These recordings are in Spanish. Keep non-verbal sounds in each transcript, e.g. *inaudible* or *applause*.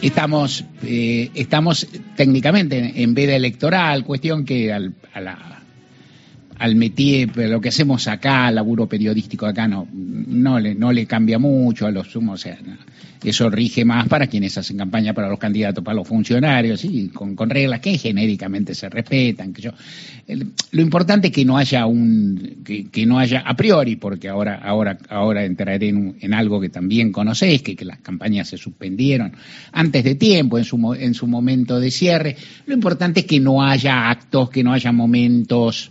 Estamos, eh, estamos técnicamente en veda electoral, cuestión que al, a la al métier, lo que hacemos acá, laburo periodístico acá, no, no, le, no le cambia mucho a los sumos, o sea, eso rige más para quienes hacen campaña para los candidatos, para los funcionarios, y con, con reglas que genéricamente se respetan. Que yo, lo importante es que no haya un, que, que, no haya a priori, porque ahora, ahora, ahora entraré en, en algo que también conocéis, que, que, las campañas se suspendieron antes de tiempo, en su, en su momento de cierre. Lo importante es que no haya actos, que no haya momentos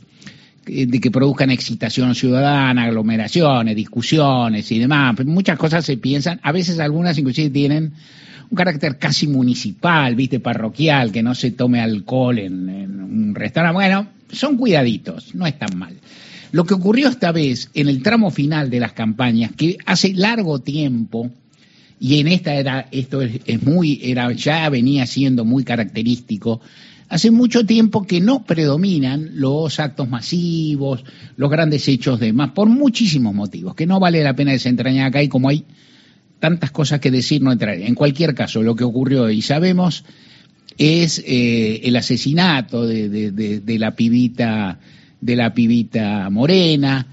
de que produzcan excitación ciudadana, aglomeraciones, discusiones y demás. Muchas cosas se piensan, a veces algunas inclusive tienen un carácter casi municipal, viste, parroquial, que no se tome alcohol en, un restaurante. Bueno, son cuidaditos, no es tan mal. Lo que ocurrió esta vez en el tramo final de las campañas, que hace largo tiempo, y en esta era, esto es, es muy, era, ya venía siendo muy característico, Hace mucho tiempo que no predominan los actos masivos, los grandes hechos de más, por muchísimos motivos, que no vale la pena desentrañar acá y como hay tantas cosas que decir, no entraré. En cualquier caso, lo que ocurrió y sabemos es eh, el asesinato de, la pibita de la pibita morena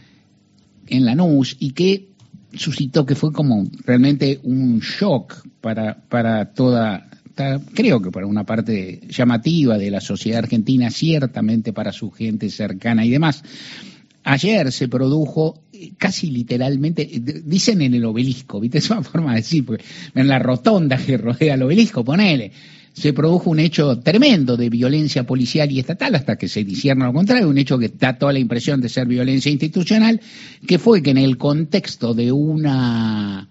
en Lanús y que suscitó que fue como realmente un shock para, para toda creo que para una parte llamativa de la sociedad argentina, ciertamente para su gente cercana y demás. Ayer se produjo eh, casi literalmente, dicen en el obelisco, ¿viste? *laughs* Es una forma de decir, porque en la rotonda que rodea el obelisco, ponele, se produjo un hecho tremendo de violencia policial y estatal hasta que se disierna lo contrario, un hecho que da toda la impresión de ser violencia institucional, que fue que en el contexto de una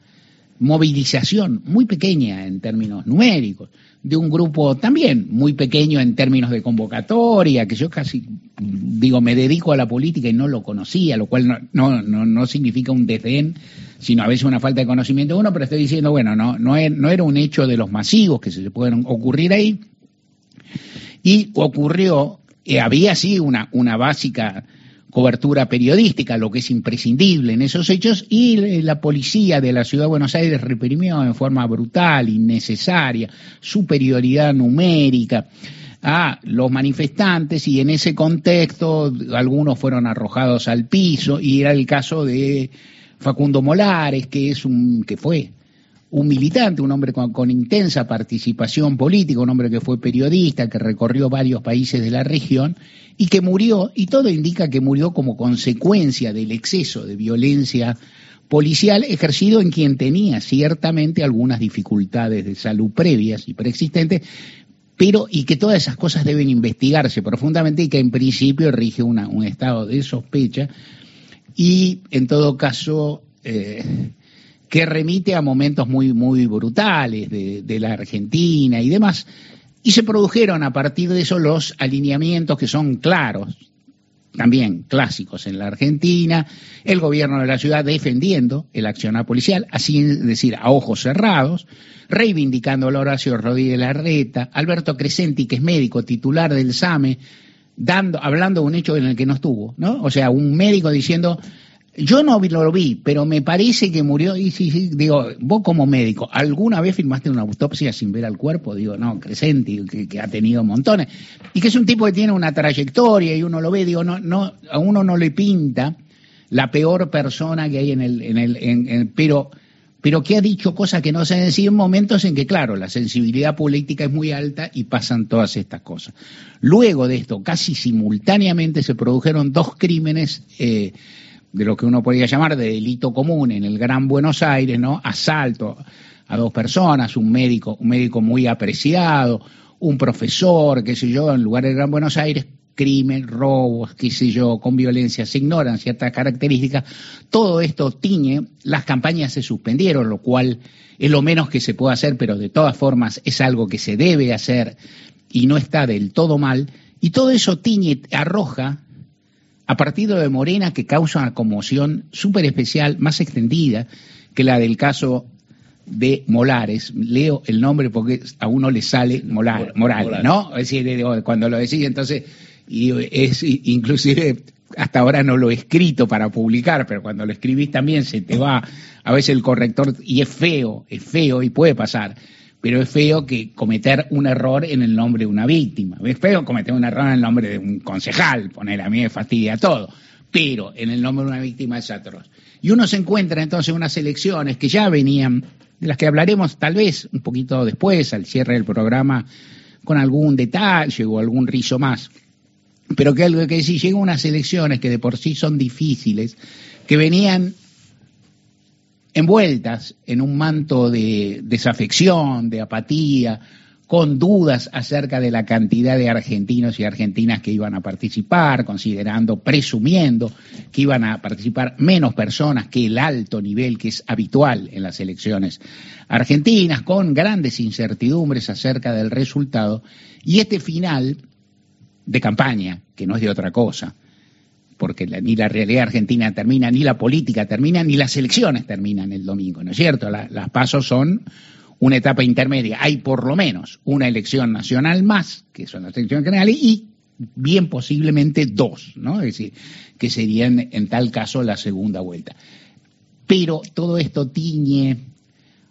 movilización muy pequeña en términos numéricos, de un grupo también muy pequeño en términos de convocatoria, que yo casi digo me dedico a la política y no lo conocía, lo cual no, no, no, no significa un desdén, sino a veces una falta de conocimiento de uno, pero estoy diciendo, bueno, no, no, no era un hecho de los masivos que se pueden ocurrir ahí, y ocurrió, eh, había sí una, una básica cobertura periodística, lo que es imprescindible en esos hechos, y la policía de la ciudad de Buenos Aires reprimió en forma brutal, innecesaria, superioridad numérica a los manifestantes y en ese contexto algunos fueron arrojados al piso y era el caso de Facundo Molares, que es un que fue un militante, un hombre con, intensa participación política, un hombre que fue periodista, que recorrió varios países de la región y que murió, y todo indica que murió como consecuencia del exceso de violencia policial ejercido en quien tenía ciertamente algunas dificultades de salud previas y preexistentes, pero y que todas esas cosas deben investigarse profundamente y que en principio rige un estado de sospecha y en todo caso eh, que remite a momentos muy, muy brutales de, la Argentina y demás. Y se produjeron a partir de eso los alineamientos que son claros, también clásicos en la Argentina, el gobierno de la ciudad defendiendo el accionar policial, así es decir, a ojos cerrados, reivindicando a Horacio Rodríguez Larreta, Alberto Crescenti, que es médico titular del SAME, dando, hablando de un hecho en el que no estuvo, ¿no? O sea, un médico diciendo yo no lo vi, pero me parece que murió. Y sí, sí, digo, vos como médico, ¿alguna vez firmaste una autopsia sin ver al cuerpo? Digo, no, Crescenti, que, ha tenido montones. Y que es un tipo que tiene una trayectoria y uno lo ve, digo, no, no, a uno no le pinta la peor persona que hay en el, en el, en, en, pero, pero que ha dicho cosas que no se decir en momentos en que, claro, la sensibilidad política es muy alta y pasan todas estas cosas. Luego de esto, casi simultáneamente se produjeron dos crímenes, eh, de lo que uno podría llamar de delito común en el Gran Buenos Aires, ¿no? Asalto a dos personas, un médico, un médico muy apreciado, un profesor, qué sé yo, en lugar del Gran Buenos Aires, crimen, robos, qué sé yo, con violencia, se ignoran ciertas características. Todo esto tiñe, las campañas se suspendieron, lo cual es lo menos que se puede hacer, pero de todas formas es algo que se debe hacer y no está del todo mal. Y todo eso tiñe, arroja a partido de Morena que causa una conmoción súper especial, más extendida que la del caso de Molares. Leo el nombre porque a uno le sale Molar, Morales, ¿no? Es decir, cuando lo decís, entonces, y es inclusive hasta ahora no lo he escrito para publicar, pero cuando lo escribís también se te va a veces el corrector y es feo, es feo y puede pasar, pero es feo que cometer un error en el nombre de una víctima. Es feo cometer un error en el nombre de un concejal, poner a mí me fastidia todo, pero en el nombre de una víctima es atroz. Y uno se encuentra entonces unas elecciones que ya venían, de las que hablaremos tal vez un poquito después, al cierre del programa, con algún detalle o algún rizo más pero que algo que si llegan unas elecciones que de por sí son difíciles, que venían envueltas en un manto de desafección, de apatía, con dudas acerca de la cantidad de argentinos y argentinas que iban a participar, considerando, presumiendo que iban a participar menos personas que el alto nivel que es habitual en las elecciones argentinas, con grandes incertidumbres acerca del resultado. Y este final de campaña, que no es de otra cosa, porque ni la realidad argentina termina, ni la política termina, ni las elecciones terminan el domingo, ¿no es cierto? las pasos son una etapa intermedia. Hay por lo menos una elección nacional más, que son las elecciones generales, y bien posiblemente dos, ¿no? Es decir, que serían en tal caso la segunda vuelta. Pero todo esto tiñe,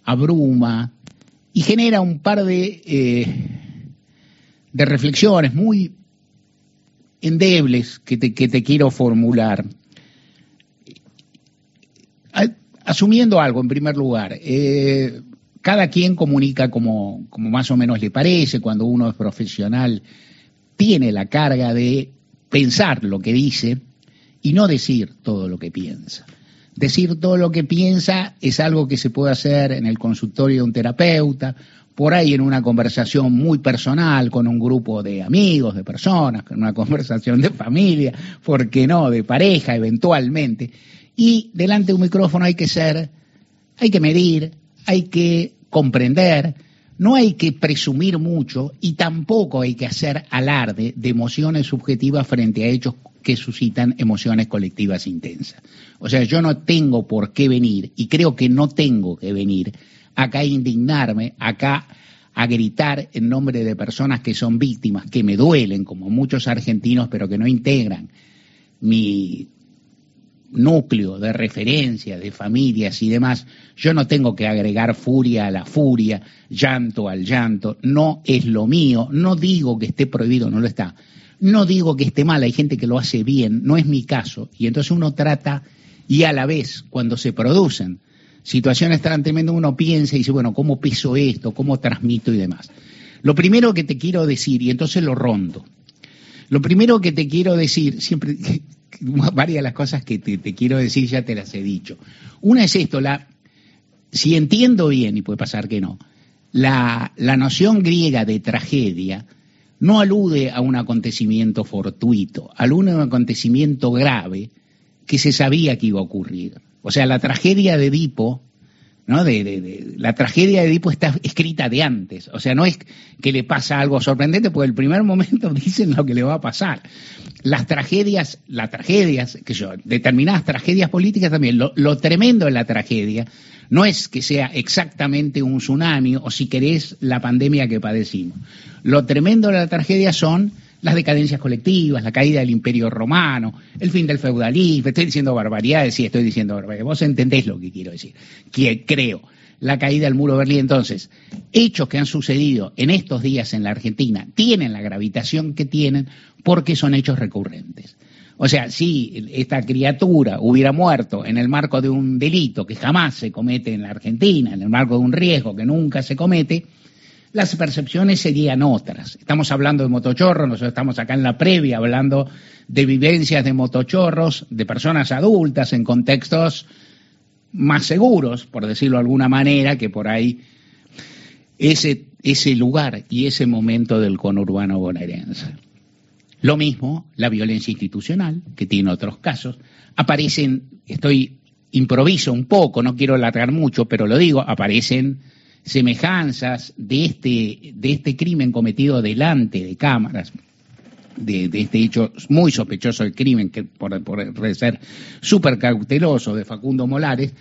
abruma y genera un par de, eh, de reflexiones muy endebles que te, que te quiero formular. Asumiendo algo, en primer lugar, eh, cada quien comunica como, como más o menos le parece, cuando uno es profesional, tiene la carga de pensar lo que dice y no decir todo lo que piensa. Decir todo lo que piensa es algo que se puede hacer en el consultorio de un terapeuta por ahí en una conversación muy personal con un grupo de amigos, de personas, con una *laughs* conversación de familia, ¿por qué no?, de pareja eventualmente. Y delante de un micrófono hay que ser, hay que medir, hay que comprender, no hay que presumir mucho y tampoco hay que hacer alarde de emociones subjetivas frente a hechos que suscitan emociones colectivas intensas. O sea, yo no tengo por qué venir, y creo que no tengo que venir, acá a indignarme, acá a gritar en nombre de personas que son víctimas, que me duelen, como muchos argentinos, pero que no integran mi núcleo de referencia, de familias y demás, yo no tengo que agregar furia a la furia, llanto al llanto, no es lo mío, no digo que esté prohibido, no lo está, no digo que esté mal, hay gente que lo hace bien, no es mi caso, y entonces uno trata y a la vez, cuando se producen situaciones tan tremendas, uno piensa y dice, bueno, ¿cómo piso esto? ¿Cómo transmito y demás? Lo primero que te quiero decir, y entonces lo rondo, lo primero que te quiero decir, siempre, *laughs* varias de las cosas que te, quiero decir ya te las he dicho. Una es esto, la, si entiendo bien, y puede pasar que no, la, la noción griega de tragedia no alude a un acontecimiento fortuito, alude a un acontecimiento grave que se sabía que iba a ocurrir. O sea, la tragedia de Edipo, ¿no? De, la tragedia de Edipo está escrita de antes. O sea, no es que le pasa algo sorprendente, porque el primer momento *laughs* dicen lo que le va a pasar. Las tragedias, las tragedias, que yo, determinadas tragedias políticas también, lo, lo tremendo de la tragedia no es que sea exactamente un tsunami o si querés la pandemia que padecimos. Lo tremendo de la tragedia son las decadencias colectivas, la caída del imperio romano, el fin del feudalismo, estoy diciendo barbaridades, sí, estoy diciendo barbaridades, vos entendés lo que quiero decir, que creo, la caída del muro de Berlín. Entonces, hechos que han sucedido en estos días en la Argentina tienen la gravitación que tienen porque son hechos recurrentes. O sea, si esta criatura hubiera muerto en el marco de un delito que jamás se comete en la Argentina, en el marco de un riesgo que nunca se comete, las percepciones serían otras. Estamos hablando de motochorros, nosotros estamos acá en la previa hablando de vivencias de motochorros, de personas adultas en contextos más seguros, por decirlo de alguna manera, que por ahí ese, ese lugar y ese momento del conurbano bonaerense. Lo mismo la violencia institucional, que tiene otros casos. Aparecen, estoy improviso un poco, no quiero alargar mucho, pero lo digo, aparecen semejanzas de este, de este crimen cometido delante de cámaras, de, este hecho muy sospechoso del crimen, que por, ser súper cauteloso de Facundo Molares,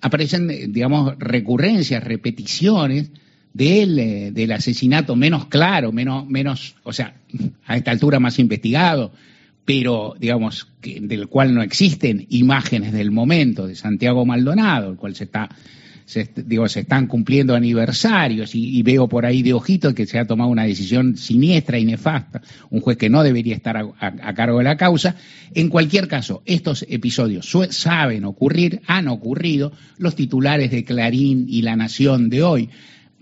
aparecen, digamos, recurrencias, repeticiones del, eh, del asesinato menos claro, menos, menos, o sea, a esta altura más investigado, pero digamos del cual no existen imágenes del momento de Santiago Maldonado, el cual se está se, digo, se están cumpliendo aniversarios y, veo por ahí de ojito que se ha tomado una decisión siniestra y nefasta, un juez que no debería estar a, cargo de la causa. En cualquier caso, estos episodios saben ocurrir, han ocurrido, los titulares de Clarín y La Nación de hoy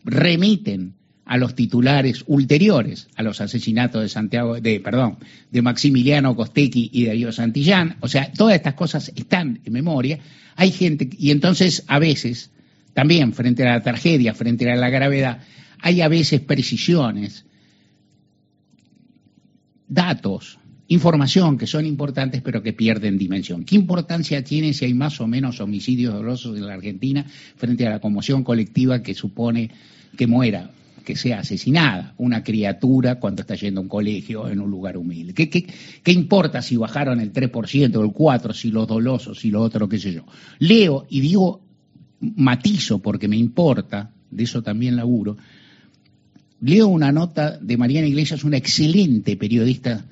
remiten a los titulares ulteriores a los asesinatos de Santiago, de, perdón, de Maximiliano Costequi y de Darío Santillán. O sea, todas estas cosas están en memoria. Hay gente, y entonces a veces también frente a la tragedia, frente a la gravedad, hay a veces precisiones, datos, información que son importantes pero que pierden dimensión. ¿Qué importancia tiene si hay más o menos homicidios dolosos en la Argentina frente a la conmoción colectiva que supone que muera, que sea asesinada una criatura cuando está yendo a un colegio en un lugar humilde? ¿Qué, importa si bajaron el 3% o el 4%, si los dolosos, si lo otro, qué sé yo? Leo y digo matizo porque me importa, de eso también laburo, leo una nota de Mariana Iglesias, una excelente periodista,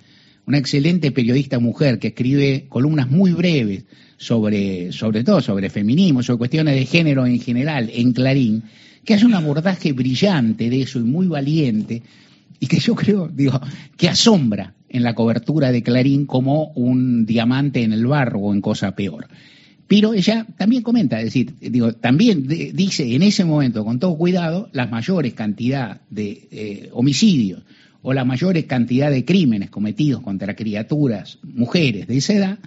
una excelente periodista mujer que escribe columnas muy breves sobre, sobre todo sobre feminismo, sobre cuestiones de género en general, en Clarín, que hace un abordaje brillante de eso y muy valiente, y que yo creo, digo, que asombra en la cobertura de Clarín como un diamante en el barro o en cosa peor. Pero ella también comenta, es decir, digo, también dice en ese momento, con todo cuidado, las mayores cantidades de eh, homicidios o la mayores cantidad de crímenes cometidos contra criaturas, mujeres de esa edad,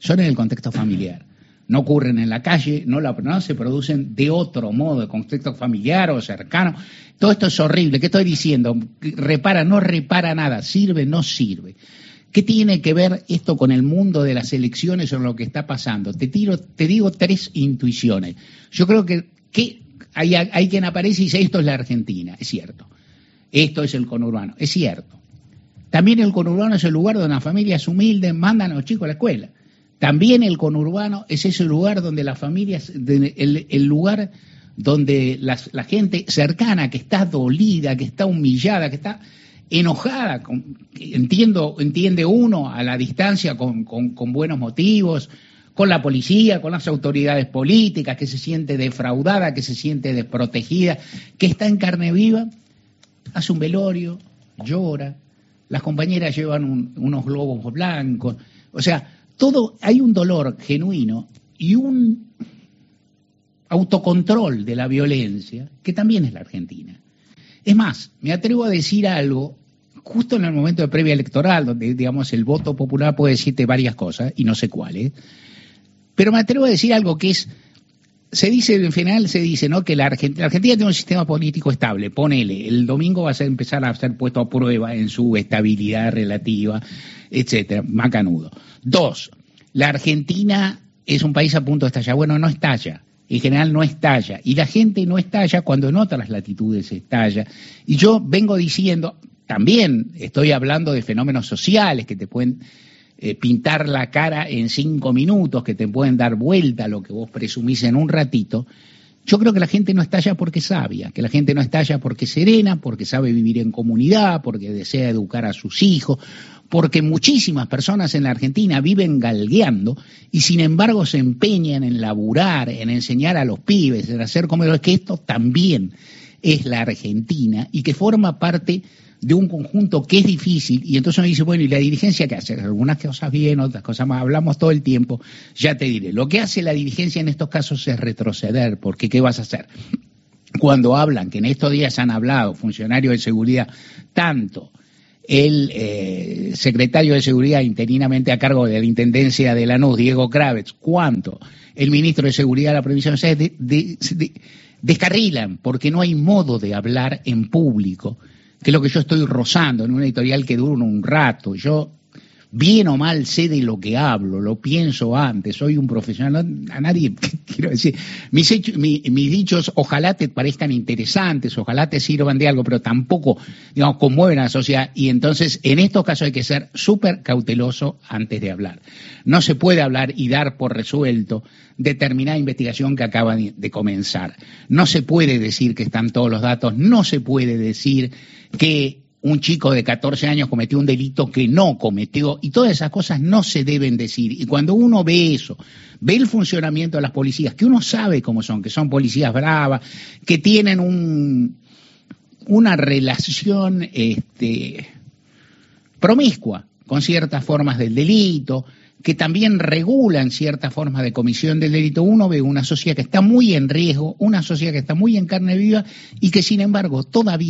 son en el contexto familiar. No ocurren en la calle, no, no se producen de otro modo, de contexto familiar o cercano. Todo esto es horrible. ¿Qué estoy diciendo? Repara, no repara nada, sirve, no sirve. ¿Qué tiene que ver esto con el mundo de las elecciones o lo que está pasando? Te, tiro, te digo tres intuiciones. Yo creo que, hay, hay quien aparece y dice, esto es la Argentina, es cierto. Esto es el conurbano, es cierto. También el conurbano es el lugar donde las familias humildes mandan a los chicos a la escuela. También el conurbano es ese lugar donde las familias, el, lugar donde la gente cercana, que está dolida, que está humillada, que está enojada, entiendo, entiende uno a la distancia con, buenos motivos, con la policía, con las autoridades políticas, que se siente defraudada, que se siente desprotegida, que está en carne viva, hace un velorio, llora, las compañeras llevan unos globos blancos, o sea, todo, hay un dolor genuino y un autocontrol de la violencia que también es la Argentina. Es más, me atrevo a decir algo justo en el momento de previa electoral, donde, digamos, el voto popular puede decirte varias cosas, y no sé cuáles, pero me atrevo a decir algo que es, se dice, en general se dice, ¿no?, que la Argentina, tiene un sistema político estable, ponele, el domingo va a empezar a ser puesto a prueba en su estabilidad relativa, etcétera, macanudo. Dos, la Argentina es un país a punto de estallar, bueno, no estalla, en general no estalla. Y la gente no estalla cuando en otras latitudes estalla. Y yo vengo diciendo, también estoy hablando de fenómenos sociales que te pueden eh, pintar la cara en cinco minutos, que te pueden dar vuelta a lo que vos presumís en un ratito. Yo creo que la gente no estalla porque es sabia, que la gente no estalla porque es serena, porque sabe vivir en comunidad, porque desea educar a sus hijos, porque muchísimas personas en la Argentina viven galgueando y sin embargo se empeñan en laburar, en enseñar a los pibes, en hacer como es que esto también es la Argentina y que forma parte de un conjunto que es difícil y entonces uno dice, bueno, ¿y la dirigencia qué hace? Algunas cosas bien, otras cosas más, hablamos todo el tiempo, ya te diré. Lo que hace la dirigencia en estos casos es retroceder, porque ¿qué vas a hacer? Cuando hablan, que en estos días han hablado funcionarios de seguridad, tanto el eh, secretario de Seguridad interinamente a cargo de la Intendencia de Lanús, Diego Kravitz, cuanto el ministro de Seguridad de la provincia de, de, descarrilan, porque no hay modo de hablar en público que es lo que yo estoy rozando en una editorial que dura un rato. Yo, bien o mal, sé de lo que hablo, lo pienso antes, soy un profesional, a nadie, *laughs* quiero decir, mis, mis dichos ojalá te parezcan interesantes, ojalá te sirvan de algo, pero tampoco, digamos, conmueven a la sociedad. Y entonces, en estos casos hay que ser súper cauteloso antes de hablar. No se puede hablar y dar por resuelto determinada investigación que acaba de comenzar. No se puede decir que están todos los datos, no se puede decir que un chico de 14 años cometió un delito que no cometió, y todas esas cosas no se deben decir. Y cuando uno ve eso, ve el funcionamiento de las policías, que uno sabe cómo son, que son policías bravas, que tienen un, una relación este, promiscua con ciertas formas del delito, que también regulan ciertas formas de comisión del delito, uno ve una sociedad que está muy en riesgo, una sociedad que está muy en carne viva y que sin embargo todavía